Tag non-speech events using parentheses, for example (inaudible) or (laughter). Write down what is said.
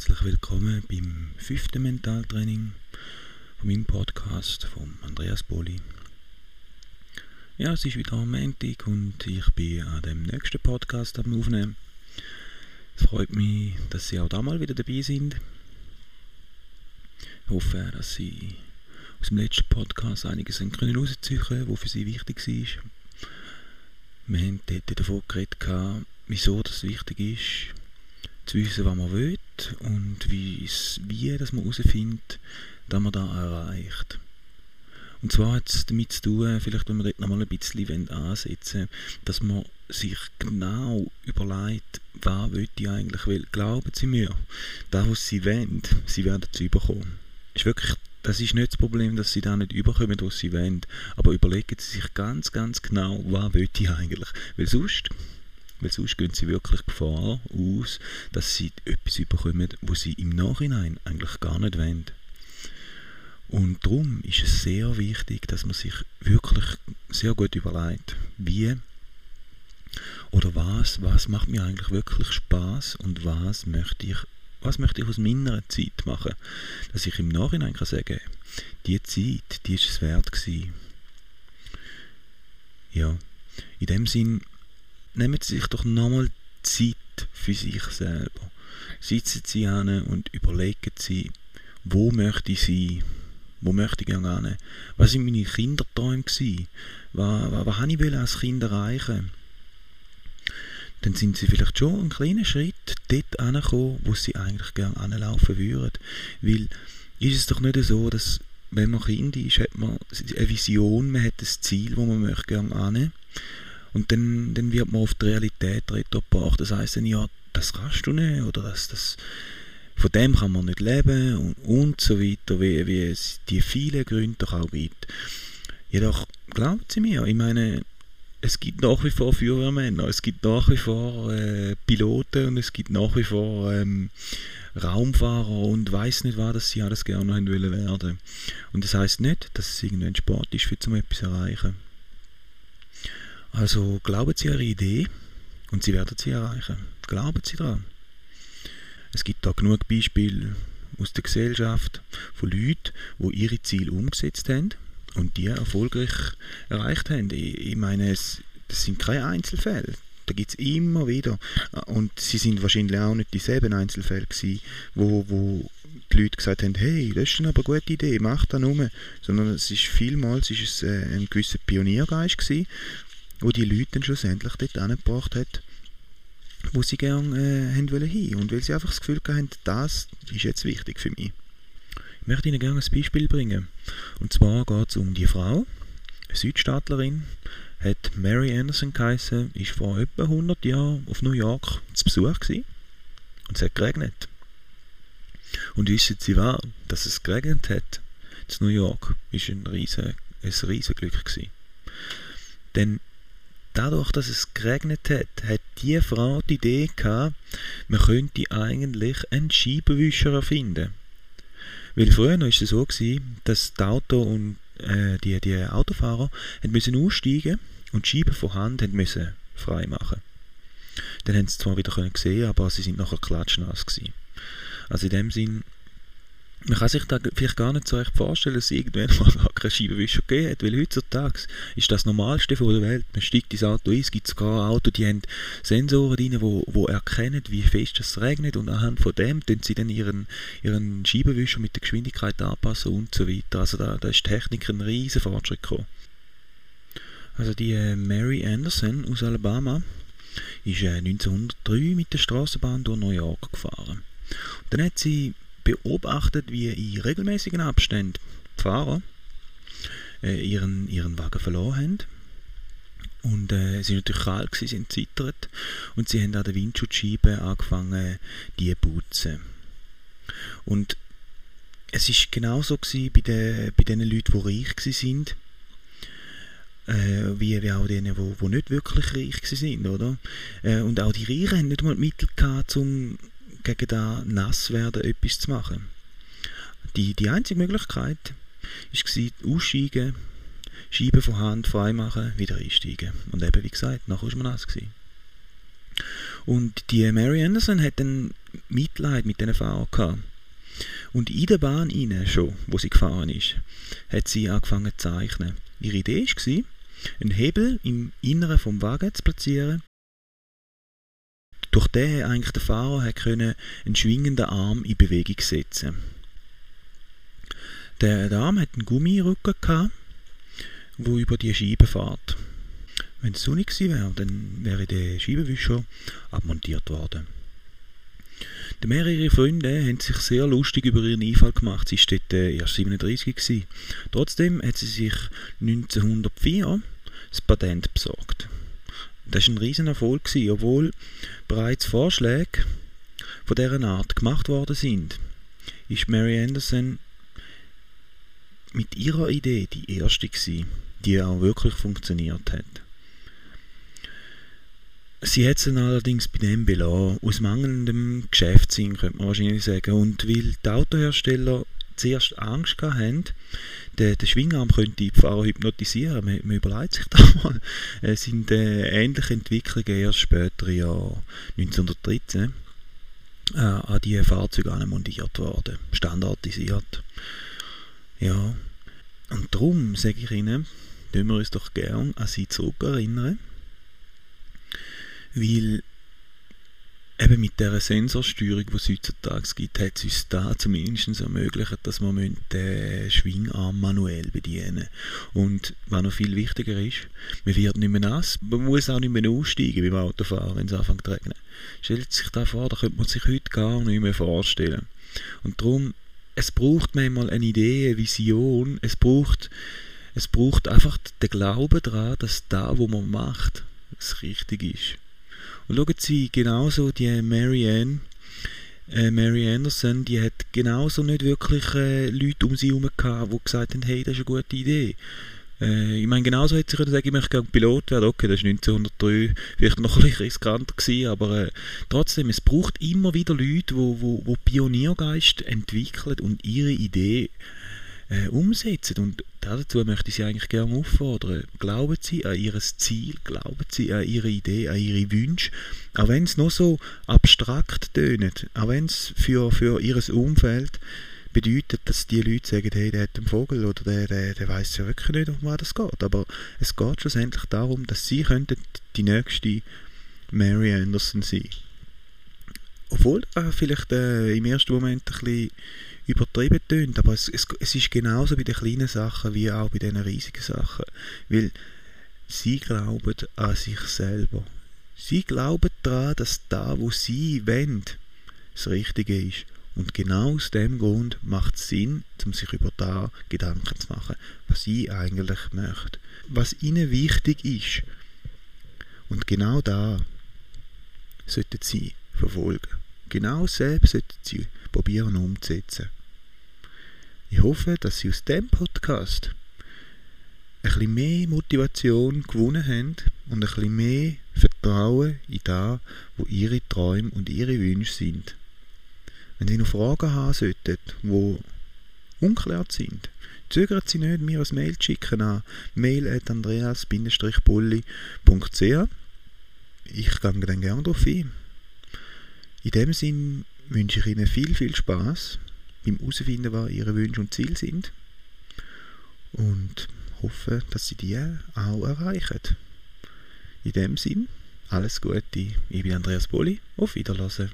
herzlich willkommen beim fünften Mentaltraining von meinem Podcast von Andreas Boli. Ja, es ist wieder Montag und ich bin an dem nächsten Podcast am Aufnehmen. Es freut mich, dass Sie auch da mal wieder dabei sind. Ich hoffe, dass Sie aus dem letzten Podcast einiges können rausziehen was für Sie wichtig war. Wir haben dort davon geredet, wieso das wichtig ist, zu wissen, was man will und wie, dass man herausfindet, dass man da erreicht. Und zwar hat es damit zu tun, vielleicht wenn wir dort nochmal ein bisschen ansetzen dass man sich genau überlegt, was will ich eigentlich will. Glauben Sie mir, das, was Sie wollen, Sie werden es überkommen. Ist wirklich, das ist nicht das Problem, dass Sie da nicht überkommen, was Sie wollen. Aber überlegen Sie sich ganz, ganz genau, was will ich eigentlich. Weil sonst weil sonst gehen sie wirklich Gefahr aus, dass sie etwas überkommen, wo sie im Nachhinein eigentlich gar nicht wollen. Und darum ist es sehr wichtig, dass man sich wirklich sehr gut überlegt, wie oder was, was macht mir eigentlich wirklich Spaß und was möchte ich, was möchte ich aus meiner Zeit machen, dass ich im Nachhinein kann sagen, die Zeit, die ist es wert gewesen. Ja, in dem Sinn nehmen Sie sich doch nochmal Zeit für sich selber. Sitzen Sie an und überlegen Sie, wo möchte ich sein? Wo möchte ich gerne? Was waren meine Kinderträume? Was, was, was habe ich als Kind erreichen? Dann sind Sie vielleicht schon einen kleinen Schritt dort angekommen, wo Sie eigentlich gerne anlaufen würden. Weil ist es doch nicht so, dass wenn man Kind ist, hat man eine Vision, man hat ein Ziel, wo man möchte gerne hin. Und dann, dann wird man auf die Realität gebracht. Das heißt dann, ja, das kannst du nicht oder das, das, von dem kann man nicht leben und, und so weiter, wie, wie es die vielen Gründe doch auch gibt. Jedoch, glauben Sie mir, ich meine, es gibt nach wie vor Feuerwehrmänner, es gibt nach wie vor äh, Piloten und es gibt nach wie vor ähm, Raumfahrer und weiß nicht was, dass sie alles gerne haben wollen werden. Und das heißt nicht, dass es irgendein Sport ist, für zum etwas erreichen. Also glauben Sie Ihre Idee und Sie werden sie erreichen. Glauben Sie daran. Es gibt da genug Beispiele aus der Gesellschaft von Leuten, die ihre Ziele umgesetzt haben und die erfolgreich erreicht haben. Ich, meine, es, das sind keine Einzelfälle. Da gibt es immer wieder. Und sie sind wahrscheinlich auch nicht dieselben Einzelfälle gewesen, wo, wo die Leute gesagt haben, hey, das ist eine gute Idee, mach das nur. Sondern es ist vielmals ist es äh, ein gewisser Pioniergeist gewesen, wo die Leute dann schlussendlich dort angebracht hat, wo sie gerne äh, haben wollen hin. Und weil sie einfach das Gefühl hatten, das ist jetzt wichtig für mich. Ich möchte Ihnen gerne ein Beispiel bringen. Und zwar geht es um die Frau, eine Südstaatlerin, hat Mary Anderson geheißen, ist vor etwa 100 Jahren auf New York zu Besuch gewesen. Und es hat geregnet. Und wissen Sie was? Dass es geregnet hat in New York, ist ein riesen, ein riesen Glück gewesen. Denn dadurch, dass es geregnet hat, hat die Frau die Idee gehabt, man könnte eigentlich einen Scheibenwischer erfinden. Weil früher war es so, gewesen, dass die Auto und äh, die, die Autofahrer haben müssen aussteigen und die Scheiben von Hand haben müssen frei machen. Dann haben sie zwar wieder können sehen, aber sie sind nachher klatschnass gewesen. Also in dem Sinn man kann sich da vielleicht gar nicht so recht vorstellen, dass es irgendwann mal keine Scheibenwischer gegeben hat, weil heutzutage ist das Normalste von der Welt. Man steigt ins Auto ein, es gibt sogar Autos, die haben Sensoren drin, die wo, wo erkennen, wie fest es regnet und anhand von dem tun sie dann ihren, ihren Scheibenwischer mit der Geschwindigkeit anpassen und so weiter. Also da, da ist die Technik ein riesen Fortschritt gekommen. Also die äh, Mary Anderson aus Alabama ist äh, 1903 mit der Straßenbahn durch New York gefahren. Und dann hat sie beobachtet, wie in regelmäßigen Abständen die Fahrer äh, ihren, ihren Wagen verloren haben. Und äh, sie waren natürlich kalt, sie sind zittert und sie haben an der Windschutzscheibe angefangen, die zu putzen. Und es ist genauso bei den, bei den Leuten, die reich sind, äh, wie, wie auch denen, die, die nicht wirklich reich sind, oder? Äh, und auch die Reichen haben nicht mal die Mittel gehabt, um gegen das Nasswerden etwas zu machen. Die, die einzige Möglichkeit war, aussteigen, Scheiben von Hand freimachen, wieder einsteigen. Und eben, wie gesagt, nachher war man nass. Gewesen. Und die Mary Anderson hat dann Mitleid mit diesen Fahrern gehabt. Und in der Bahn rein schon, wo sie gefahren ist, hat sie angefangen zu zeichnen. Ihre Idee war, einen Hebel im Inneren vom Wagen zu platzieren, durch den eigentlich der Fahrer hat können einen schwingenden Arm in Bewegung setzen. Der, der Arm hat einen Gummirücken gehabt, wo über die Scheibe fährt. Wenn es sonnig gewesen wäre, dann wäre der Scheibenwischer abmontiert worden. Die mehrere Freunde haben sich sehr lustig über ihren Einfall gemacht. Sie war dort äh, erst 37 gewesen. Trotzdem hat sie sich 1904 das Patent besorgt. Das war ein riesen Erfolg, gewesen, obwohl bereits Vorschläge von dieser Art gemacht worden sind. Ist Mary Anderson mit ihrer Idee die erste gewesen, die auch wirklich funktioniert hat. Sie hat es allerdings bei dem belassen, aus mangelndem Geschäftssinn, könnte man wahrscheinlich sagen. Und weil die Autohersteller zuerst Angst hatten, der, der Schwingarm könnte die Fahrer hypnotisieren. Man, man überlegt sich (laughs) da mal. Es sind äh, ähnliche Entwicklungen erst später, Jahr 1913, äh, an die Fahrzeuge montiert worden, standardisiert. Ja, und darum sage ich Ihnen, tun wir uns doch gern an Sie zurückerinnern, weil eben mit dieser Sensorsteuerung, die es heutzutage gibt, hat es uns da zumindest ermöglicht, dass wir den Schwingarm manuell bedienen Und was noch viel wichtiger ist, man wird nicht mehr nass, man muss auch nicht mehr aussteigen beim Autofahren, wenn es anfängt zu regnen. Stellt sich da vor, da könnte man sich heute gar nicht mehr vorstellen. Und darum, es braucht manchmal eine Idee, eine Vision, es braucht, es braucht einfach den Glauben daran, dass da, wo man macht, es richtig ist. Und schauen Sie, genauso die Marianne, äh, Mary Anderson, die hat genauso nicht wirklich äh, Leute um sie herum gehabt, die gesagt haben, hey, das ist eine gute Idee. Äh, ich meine, genauso hätte sie können sagen, ich möchte gerne Pilot werden. Okay, das war 1903 vielleicht noch ein bisschen riskanter gewesen, aber äh, trotzdem, es braucht immer wieder Leute, die wo, wo, wo Pioniergeist entwickeln und ihre Idee äh, umsetzen. Und dazu möchte ich Sie eigentlich gerne auffordern. Glauben Sie an Ihr Ziel, glauben Sie an Ihre Idee, an Ihre Wünsche, auch wenn es noch so abstrakt tönt, auch wenn es für, für Ihr Umfeld bedeutet, dass die Leute sagen, hey, der hat einen Vogel oder der, der, der weiß ja wirklich nicht, um was das geht. Aber es geht schlussendlich darum, dass Sie könnten die nächste Mary Anderson sein. Obwohl äh, vielleicht äh, im ersten Moment ein bisschen übertrieben tönt, aber es, es, es ist genauso bei den kleinen Sachen wie auch bei den riesigen Sachen. Weil sie glauben an sich selber. Sie glauben daran, dass da, wo sie wollen, das Richtige ist. Und genau aus dem Grund macht es Sinn, um sich über da Gedanken zu machen, was sie eigentlich möchte. Was ihnen wichtig ist. Und genau da sollten sie verfolgen. Genau selbst sollten sie probieren umzusetzen. Ich hoffe, dass Sie aus dem Podcast ein bisschen mehr Motivation gewonnen haben und ein bisschen mehr Vertrauen in das, wo Ihre Träume und Ihre Wünsche sind. Wenn Sie noch Fragen haben sollten, die unklärt sind, zögern Sie nicht, mir ein Mail zu schicken an mail.andreas-bulli.ch Ich gehe dann gerne darauf ein. In dem Sinn wünsche ich Ihnen viel, viel Spaß beim Herausfinden, was Ihre Wünsche und Ziele sind. Und hoffe, dass Sie die auch erreichen. In dem Sinn, alles Gute. Ich bin Andreas Bulli. Auf Wiedersehen.